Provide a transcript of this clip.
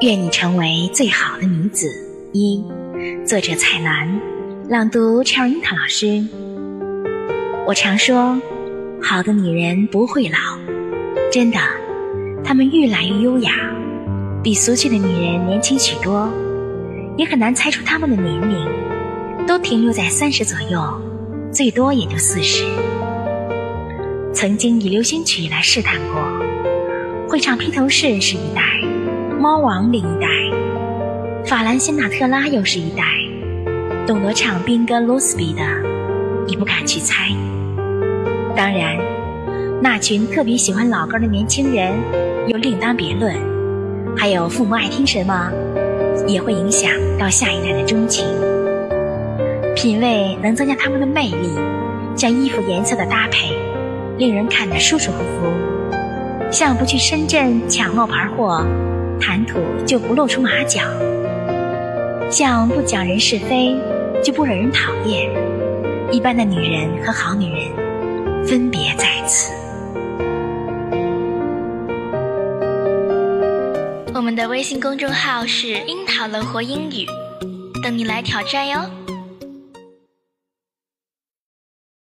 愿你成为最好的女子。一，作者蔡澜，朗读 Cherry 樱桃老师。我常说，好的女人不会老，真的，她们愈来愈优雅，比俗气的女人年轻许多，也很难猜出她们的年龄，都停留在三十左右，最多也就四十。曾经以流行曲来试探过，会唱披头士是一代，猫王另一代，法兰辛纳特拉又是一代，懂得唱兵歌罗斯比的，你不敢去猜。当然，那群特别喜欢老歌的年轻人又另当别论，还有父母爱听什么，也会影响到下一代的钟情。品味能增加他们的魅力，像衣服颜色的搭配。令人看得舒舒服服，像不去深圳抢冒牌货，谈吐就不露出马脚；像不讲人是非，就不惹人讨厌。一般的女人和好女人，分别在此。我们的微信公众号是“樱桃乐活英语”，等你来挑战哟。